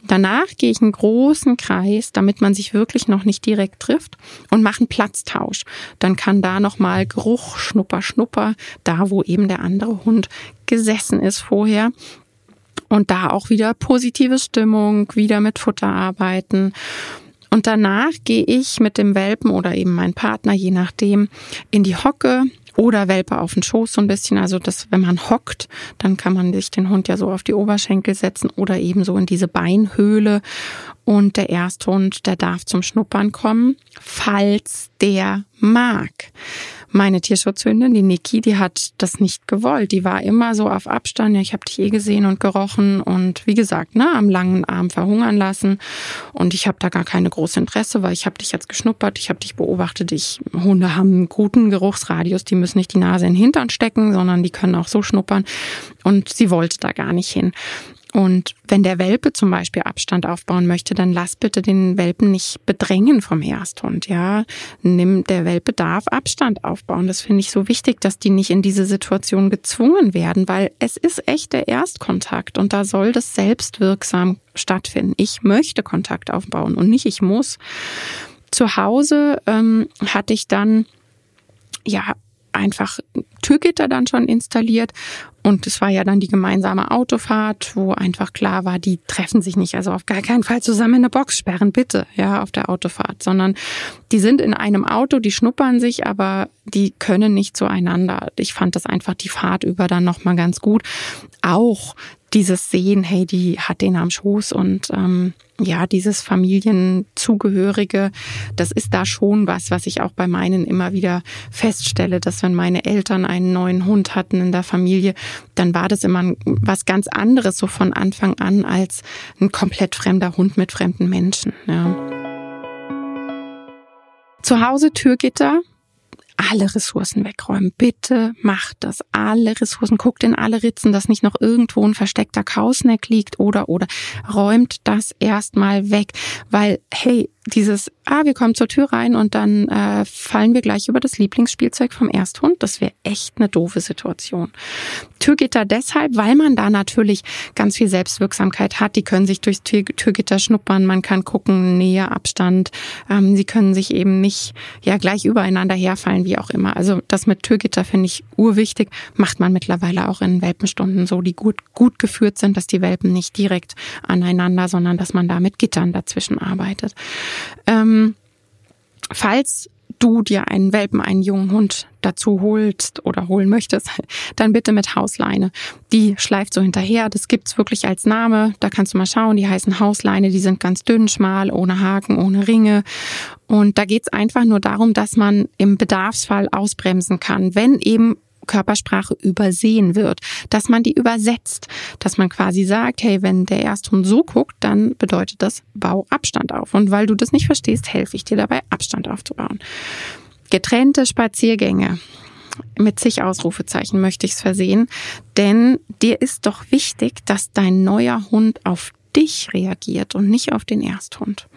Danach gehe ich einen großen Kreis, damit man sich wirklich noch nicht direkt trifft und mache einen Platztausch. Dann kann da nochmal Geruch, Schnupper, Schnupper, da wo eben der andere Hund gesessen ist vorher, und da auch wieder positive Stimmung, wieder mit Futter arbeiten. Und danach gehe ich mit dem Welpen oder eben mein Partner, je nachdem, in die Hocke oder Welpe auf den Schoß so ein bisschen. Also das, wenn man hockt, dann kann man sich den Hund ja so auf die Oberschenkel setzen oder eben so in diese Beinhöhle. Und der Ersthund, der darf zum Schnuppern kommen, falls der mag. Meine Tierschutzhündin, die Niki, die hat das nicht gewollt. Die war immer so auf Abstand. Ja, ich habe dich eh gesehen und gerochen und wie gesagt, ne, am langen Arm verhungern lassen. Und ich habe da gar keine große Interesse, weil ich habe dich jetzt geschnuppert, ich habe dich beobachtet. Ich Hunde haben einen guten Geruchsradius, die müssen nicht die Nase in den Hintern stecken, sondern die können auch so schnuppern. Und sie wollte da gar nicht hin. Und wenn der Welpe zum Beispiel Abstand aufbauen möchte, dann lass bitte den Welpen nicht bedrängen vom Ersthund. Ja, nimm, der Welpe darf Abstand aufbauen. Das finde ich so wichtig, dass die nicht in diese Situation gezwungen werden, weil es ist echt der Erstkontakt und da soll das selbstwirksam stattfinden. Ich möchte Kontakt aufbauen und nicht ich muss. Zu Hause ähm, hatte ich dann ja einfach Türgitter dann schon installiert. Und es war ja dann die gemeinsame Autofahrt, wo einfach klar war, die treffen sich nicht. Also auf gar keinen Fall zusammen in eine Box sperren, bitte, ja, auf der Autofahrt, sondern die sind in einem Auto, die schnuppern sich, aber die können nicht zueinander. Ich fand das einfach die Fahrt über dann nochmal ganz gut. Auch dieses Sehen, hey, die hat den am Schoß und ähm, ja, dieses Familienzugehörige, das ist da schon was, was ich auch bei meinen immer wieder feststelle, dass wenn meine Eltern einen neuen Hund hatten in der Familie, dann war das immer was ganz anderes so von Anfang an als ein komplett fremder Hund mit fremden Menschen. Ja. Zu Hause Türgitter, alle Ressourcen wegräumen. Bitte macht das. Alle Ressourcen. Guckt in alle Ritzen, dass nicht noch irgendwo ein versteckter Kausneck liegt oder, oder. Räumt das erstmal weg. Weil, hey, dieses, ah, wir kommen zur Tür rein und dann äh, fallen wir gleich über das Lieblingsspielzeug vom Ersthund. Das wäre echt eine doofe Situation. Türgitter deshalb, weil man da natürlich ganz viel Selbstwirksamkeit hat. Die können sich durchs Tür Türgitter schnuppern, man kann gucken, Nähe, Abstand. Ähm, sie können sich eben nicht ja gleich übereinander herfallen, wie auch immer. Also das mit Türgitter finde ich urwichtig. Macht man mittlerweile auch in Welpenstunden so, die gut, gut geführt sind, dass die Welpen nicht direkt aneinander, sondern dass man da mit Gittern dazwischen arbeitet. Ähm, falls du dir einen Welpen, einen jungen Hund dazu holst oder holen möchtest, dann bitte mit Hausleine. Die schleift so hinterher. Das gibt's wirklich als Name. Da kannst du mal schauen. Die heißen Hausleine. Die sind ganz dünn, schmal, ohne Haken, ohne Ringe. Und da geht's einfach nur darum, dass man im Bedarfsfall ausbremsen kann, wenn eben Körpersprache übersehen wird, dass man die übersetzt, dass man quasi sagt, hey, wenn der Ersthund so guckt, dann bedeutet das, bau Abstand auf. Und weil du das nicht verstehst, helfe ich dir dabei, Abstand aufzubauen. Getrennte Spaziergänge mit zig Ausrufezeichen möchte ich es versehen, denn dir ist doch wichtig, dass dein neuer Hund auf dich reagiert und nicht auf den Ersthund.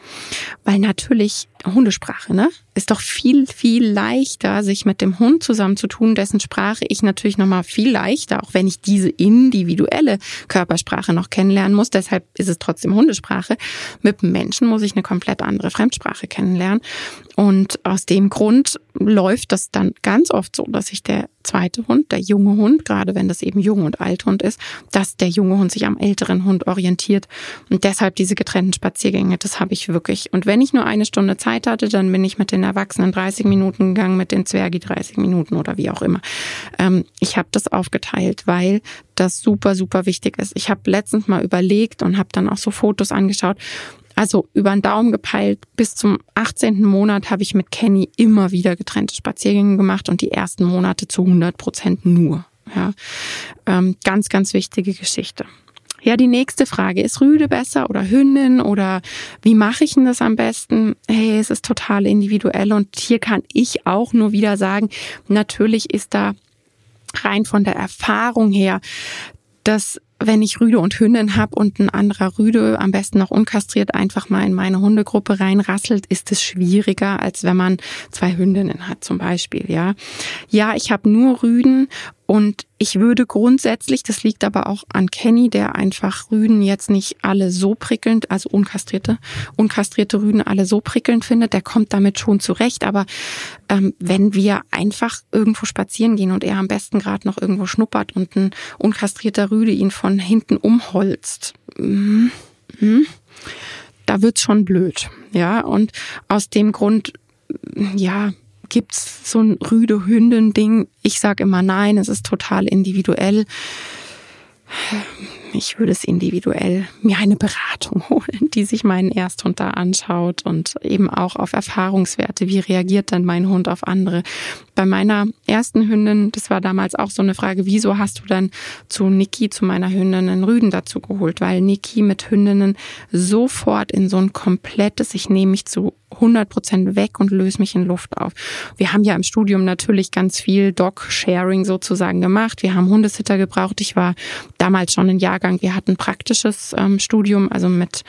Weil natürlich Hundesprache, ne? Ist doch viel, viel leichter, sich mit dem Hund zusammenzutun, dessen Sprache ich natürlich nochmal viel leichter, auch wenn ich diese individuelle Körpersprache noch kennenlernen muss. Deshalb ist es trotzdem Hundesprache. Mit Menschen muss ich eine komplett andere Fremdsprache kennenlernen. Und aus dem Grund läuft das dann ganz oft so, dass sich der zweite Hund, der junge Hund, gerade wenn das eben Jung- und Althund ist, dass der junge Hund sich am älteren Hund orientiert. Und deshalb diese getrennten Spaziergänge, das habe ich wirklich. Und wenn ich nur eine Stunde Zeit hatte, dann bin ich mit den Erwachsenen 30 Minuten gegangen, mit den Zwergi 30 Minuten oder wie auch immer. Ähm, ich habe das aufgeteilt, weil das super, super wichtig ist. Ich habe letztens mal überlegt und habe dann auch so Fotos angeschaut also über den Daumen gepeilt, bis zum 18. Monat habe ich mit Kenny immer wieder getrennte Spaziergänge gemacht und die ersten Monate zu 100 Prozent nur. Ja, ähm, ganz, ganz wichtige Geschichte. Ja, die nächste Frage, ist Rüde besser oder Hündin oder wie mache ich denn das am besten? Hey, es ist total individuell und hier kann ich auch nur wieder sagen, natürlich ist da rein von der Erfahrung her, dass wenn ich Rüde und Hündin habe und ein anderer Rüde, am besten noch unkastriert, einfach mal in meine Hundegruppe reinrasselt, ist es schwieriger, als wenn man zwei Hündinnen hat zum Beispiel. Ja, ja, ich habe nur Rüden und ich würde grundsätzlich, das liegt aber auch an Kenny, der einfach Rüden jetzt nicht alle so prickelnd, also unkastrierte, unkastrierte Rüden alle so prickelnd findet, der kommt damit schon zurecht. Aber ähm, wenn wir einfach irgendwo spazieren gehen und er am besten gerade noch irgendwo schnuppert und ein unkastrierter Rüde ihn von hinten umholzt, mm, mm, da wird's schon blöd. Ja, und aus dem Grund, ja, gibt's so ein rüde Hündin-Ding? Ich sage immer nein, es ist total individuell ich würde es individuell mir eine Beratung holen, die sich meinen Ersthund da anschaut und eben auch auf Erfahrungswerte. Wie reagiert denn mein Hund auf andere? Bei meiner ersten Hündin, das war damals auch so eine Frage, wieso hast du dann zu Niki, zu meiner Hündin, einen Rüden dazu geholt? Weil Niki mit Hündinnen sofort in so ein komplettes, ich nehme mich zu 100 Prozent weg und löse mich in Luft auf. Wir haben ja im Studium natürlich ganz viel Dog-Sharing sozusagen gemacht. Wir haben Hundesitter gebraucht. Ich war damals schon ein Jahrgang. Wir hatten praktisches ähm, Studium, also mit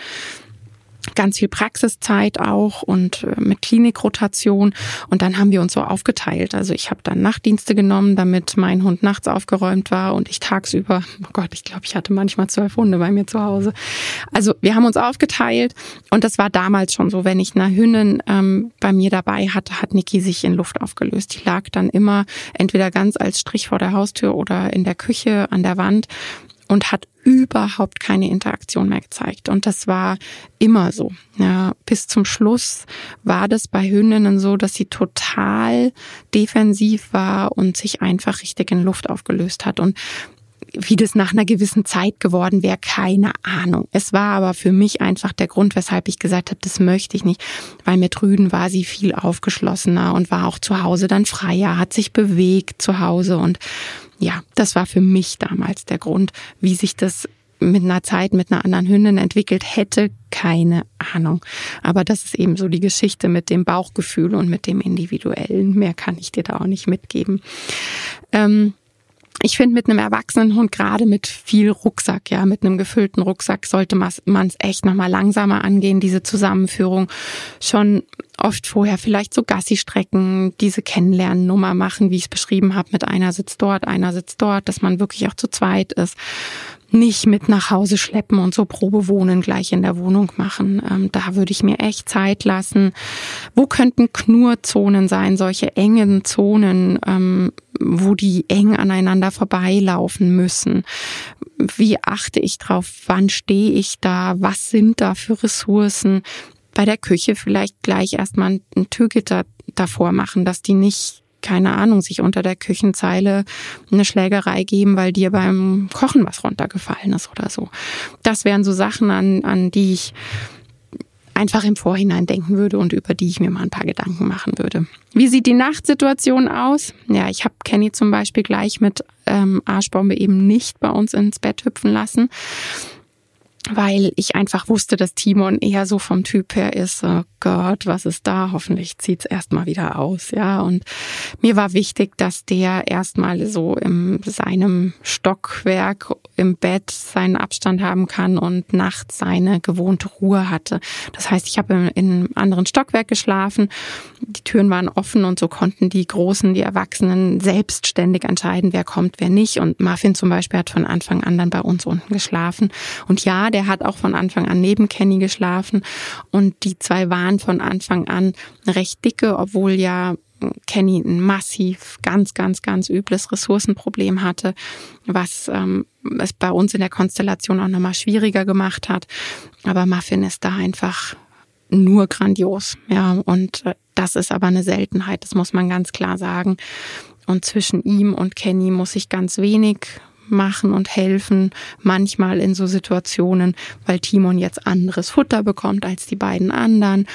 ganz viel Praxiszeit auch und äh, mit Klinikrotation. Und dann haben wir uns so aufgeteilt. Also ich habe dann Nachtdienste genommen, damit mein Hund nachts aufgeräumt war und ich tagsüber, oh Gott, ich glaube, ich hatte manchmal zwölf Hunde bei mir zu Hause. Also wir haben uns aufgeteilt und das war damals schon so, wenn ich eine Hündin ähm, bei mir dabei hatte, hat Niki sich in Luft aufgelöst. Die lag dann immer entweder ganz als Strich vor der Haustür oder in der Küche an der Wand und hat überhaupt keine Interaktion mehr gezeigt. Und das war immer so. Ja, bis zum Schluss war das bei Hündinnen so, dass sie total defensiv war und sich einfach richtig in Luft aufgelöst hat. Und wie das nach einer gewissen Zeit geworden wäre, keine Ahnung. Es war aber für mich einfach der Grund, weshalb ich gesagt habe, das möchte ich nicht, weil mit Rüden war sie viel aufgeschlossener und war auch zu Hause dann freier, hat sich bewegt zu Hause und ja, das war für mich damals der Grund, wie sich das mit einer Zeit mit einer anderen Hündin entwickelt hätte, keine Ahnung. Aber das ist eben so die Geschichte mit dem Bauchgefühl und mit dem Individuellen. Mehr kann ich dir da auch nicht mitgeben. Ähm, ich finde, mit einem erwachsenen Hund, gerade mit viel Rucksack, ja, mit einem gefüllten Rucksack, sollte man es echt nochmal langsamer angehen, diese Zusammenführung. Schon oft vorher vielleicht so Gassi-Strecken, diese Kennenlernnummer machen, wie ich es beschrieben habe, mit einer sitzt dort, einer sitzt dort, dass man wirklich auch zu zweit ist nicht mit nach Hause schleppen und so Probewohnen gleich in der Wohnung machen. Ähm, da würde ich mir echt Zeit lassen. Wo könnten Knurzonen sein, solche engen Zonen, ähm, wo die eng aneinander vorbeilaufen müssen? Wie achte ich drauf? Wann stehe ich da? Was sind da für Ressourcen? Bei der Küche vielleicht gleich erstmal ein Türgitter davor machen, dass die nicht keine Ahnung, sich unter der Küchenzeile eine Schlägerei geben, weil dir beim Kochen was runtergefallen ist oder so. Das wären so Sachen, an, an die ich einfach im Vorhinein denken würde und über die ich mir mal ein paar Gedanken machen würde. Wie sieht die Nachtsituation aus? Ja, ich habe Kenny zum Beispiel gleich mit ähm, Arschbombe eben nicht bei uns ins Bett hüpfen lassen weil ich einfach wusste, dass Timon eher so vom Typ her ist, oh Gott, was ist da? Hoffentlich zieht's erstmal wieder aus, ja. Und mir war wichtig, dass der erstmal so in seinem Stockwerk im Bett seinen Abstand haben kann und nachts seine gewohnte Ruhe hatte. Das heißt, ich habe in einem anderen Stockwerk geschlafen, die Türen waren offen und so konnten die Großen, die Erwachsenen selbstständig entscheiden, wer kommt, wer nicht. Und Muffin zum Beispiel hat von Anfang an dann bei uns unten geschlafen. Und ja, der hat auch von Anfang an neben Kenny geschlafen und die zwei waren von Anfang an recht dicke, obwohl ja Kenny ein massiv, ganz, ganz, ganz übles Ressourcenproblem hatte, was ähm, es bei uns in der Konstellation auch nochmal schwieriger gemacht hat. Aber Muffin ist da einfach nur grandios, ja, und äh, das ist aber eine Seltenheit, das muss man ganz klar sagen. Und zwischen ihm und Kenny muss ich ganz wenig machen und helfen, manchmal in so Situationen, weil Timon jetzt anderes Futter bekommt als die beiden anderen.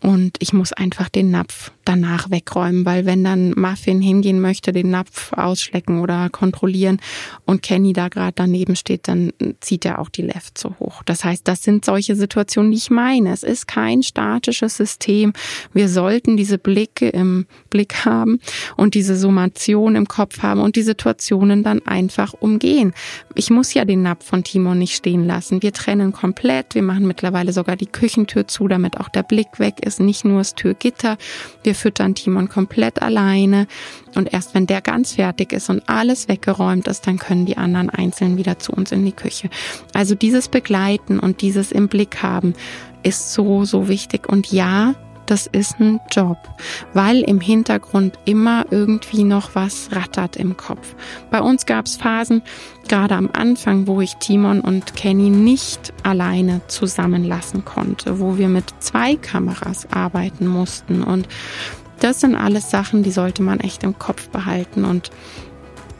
Und ich muss einfach den Napf danach wegräumen, weil wenn dann Muffin hingehen möchte, den Napf ausschlecken oder kontrollieren und Kenny da gerade daneben steht, dann zieht er auch die Left so hoch. Das heißt, das sind solche Situationen, die ich meine. Es ist kein statisches System. Wir sollten diese Blicke im Blick haben und diese Summation im Kopf haben und die Situationen dann einfach umgehen. Ich muss ja den Napf von Timon nicht stehen lassen. Wir trennen komplett. Wir machen mittlerweile sogar die Küchentür zu, damit auch der Blick weg ist, nicht nur das Türgitter. Wir füttern Timon komplett alleine. Und erst wenn der ganz fertig ist und alles weggeräumt ist, dann können die anderen einzeln wieder zu uns in die Küche. Also dieses Begleiten und dieses im Blick haben ist so, so wichtig. Und ja, das ist ein Job, weil im Hintergrund immer irgendwie noch was rattert im Kopf. Bei uns gab es Phasen, gerade am Anfang, wo ich Timon und Kenny nicht alleine zusammenlassen konnte, wo wir mit zwei Kameras arbeiten mussten. Und das sind alles Sachen, die sollte man echt im Kopf behalten. Und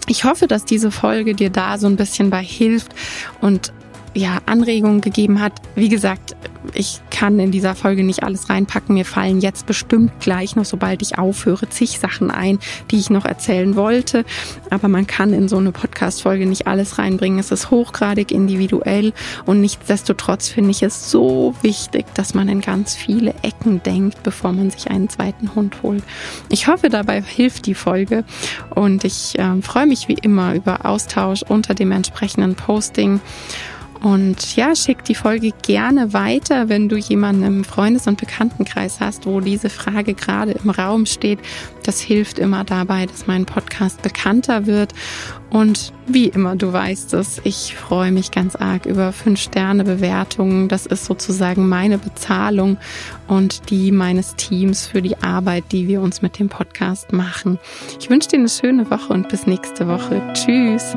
ich hoffe, dass diese Folge dir da so ein bisschen bei hilft und ja, Anregungen gegeben hat. Wie gesagt, ich kann in dieser Folge nicht alles reinpacken. Mir fallen jetzt bestimmt gleich noch, sobald ich aufhöre, zig Sachen ein, die ich noch erzählen wollte. Aber man kann in so eine Podcast-Folge nicht alles reinbringen. Es ist hochgradig individuell und nichtsdestotrotz finde ich es so wichtig, dass man in ganz viele Ecken denkt, bevor man sich einen zweiten Hund holt. Ich hoffe, dabei hilft die Folge und ich äh, freue mich wie immer über Austausch unter dem entsprechenden Posting. Und ja, schick die Folge gerne weiter, wenn du jemanden im Freundes- und Bekanntenkreis hast, wo diese Frage gerade im Raum steht. Das hilft immer dabei, dass mein Podcast bekannter wird. Und wie immer, du weißt es, ich freue mich ganz arg über 5-Sterne-Bewertungen. Das ist sozusagen meine Bezahlung und die meines Teams für die Arbeit, die wir uns mit dem Podcast machen. Ich wünsche dir eine schöne Woche und bis nächste Woche. Tschüss.